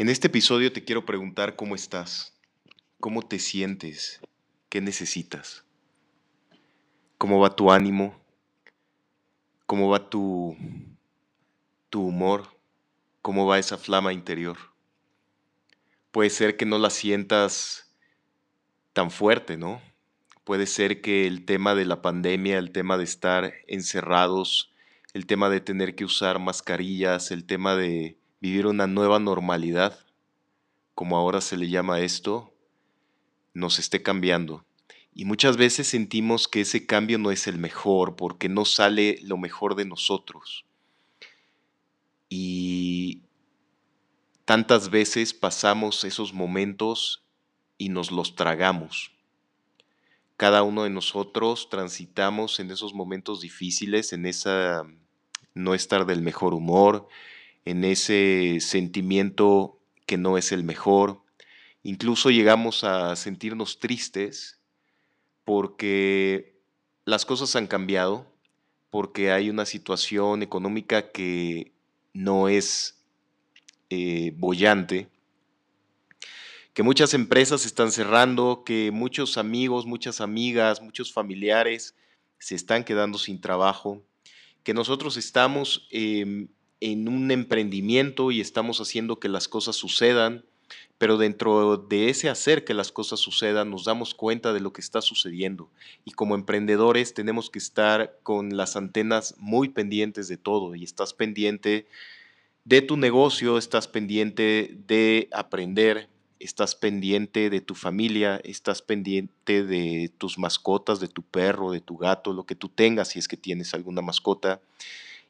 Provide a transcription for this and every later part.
En este episodio te quiero preguntar cómo estás, cómo te sientes, qué necesitas, cómo va tu ánimo, cómo va tu, tu humor, cómo va esa flama interior. Puede ser que no la sientas tan fuerte, ¿no? Puede ser que el tema de la pandemia, el tema de estar encerrados, el tema de tener que usar mascarillas, el tema de vivir una nueva normalidad, como ahora se le llama esto, nos esté cambiando. Y muchas veces sentimos que ese cambio no es el mejor porque no sale lo mejor de nosotros. Y tantas veces pasamos esos momentos y nos los tragamos. Cada uno de nosotros transitamos en esos momentos difíciles, en esa no estar del mejor humor, en ese sentimiento que no es el mejor. Incluso llegamos a sentirnos tristes porque las cosas han cambiado, porque hay una situación económica que no es eh, bollante, que muchas empresas están cerrando, que muchos amigos, muchas amigas, muchos familiares se están quedando sin trabajo, que nosotros estamos em, en un emprendimiento y estamos haciendo que las cosas sucedan, pero dentro de ese hacer que las cosas sucedan nos damos cuenta de lo que está sucediendo. Y como emprendedores tenemos que estar con las antenas muy pendientes de todo y estás pendiente de tu negocio, estás pendiente de aprender, estás pendiente de tu familia, estás pendiente de tus mascotas, de tu perro, de tu gato, lo que tú tengas si es que tienes alguna mascota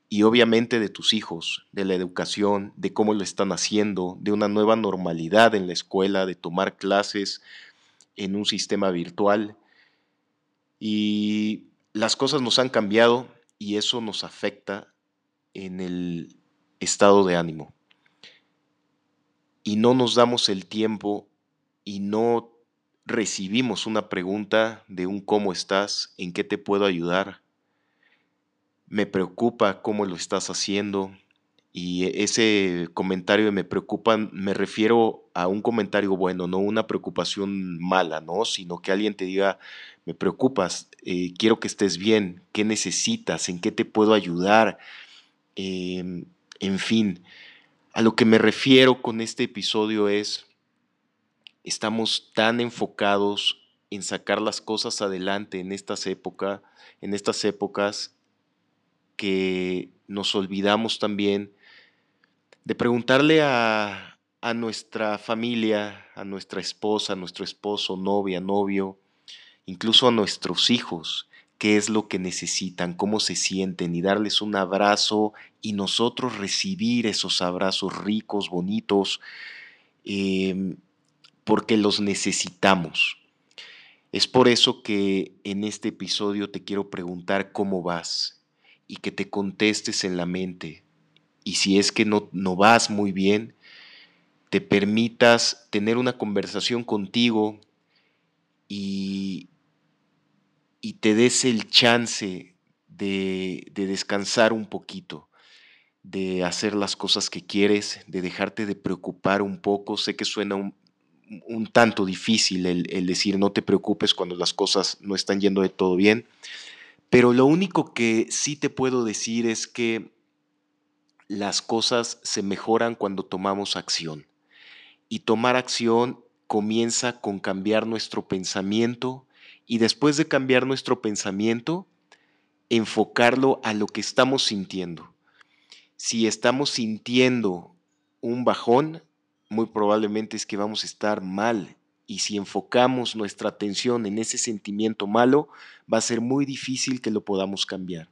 y obviamente de tus hijos, de la educación, de cómo lo están haciendo, de una nueva normalidad en la escuela, de tomar clases en un sistema virtual. Y las cosas nos han cambiado y eso nos afecta en el estado de ánimo. Y no nos damos el tiempo y no recibimos una pregunta de un cómo estás, en qué te puedo ayudar, me preocupa cómo lo estás haciendo. Y e, ese comentario me preocupa, me refiero a un comentario bueno, no una preocupación mala, ¿no? Sino que alguien te diga, me preocupas, eh, quiero que estés bien, ¿qué necesitas? ¿En qué te puedo ayudar? Em, en fin, a lo que me refiero con este episodio es, estamos tan enfocados en sacar las cosas adelante en estas épocas, en estas épocas que nos olvidamos también de preguntarle a, nuestra familia, a nuestra esposa, a nuestro esposo, novia, novio, incluso a nuestros hijos, qué es lo que necesitan, cómo se sienten y darles un abrazo y nosotros recibir esos abrazos ricos, bonitos, em, porque los necesitamos. Es por eso que en este episodio te quiero preguntar cómo vas, y que te contestes en la mente. Y si es que no, no vas muy bien, te permitas tener una conversación contigo y, y te des el chance de, de, descansar un poquito, de hacer las cosas que quieres, de dejarte de preocupar un poco. Sé que suena un, un tanto difícil el, el decir no te preocupes cuando las cosas no están yendo de todo bien, pero lo único que sí te puedo decir es que las cosas se mejoran cuando tomamos acción. Y tomar acción comienza con cambiar nuestro pensamiento y después de cambiar nuestro pensamiento, enfocarlo a lo que estamos sintiendo. Si estamos sintiendo un bajón, muy probablemente es que vamos a estar mal y si enfocamos nuestra atención en ese sentimiento malo, va a ser muy difícil que lo podamos cambiar.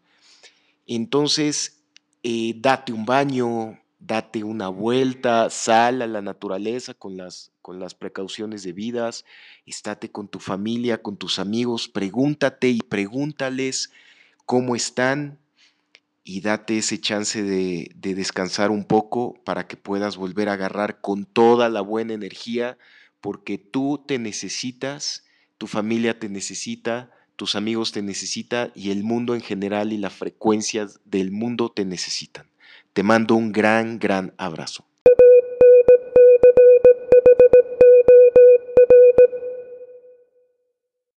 Entonces, eh, date un baño, date una vuelta, sal a la naturaleza con las, con las precauciones debidas, estate con tu familia, con tus amigos, pregúntate y pregúntales cómo están y date ese chance de, de descansar un poco para que puedas volver a agarrar con toda la buena energía porque tú te necesitas, tu familia te necesita, tus amigos te necesitan y el mundo en general y la frecuencia del mundo te necesitan. Te mando un gran, gran abrazo.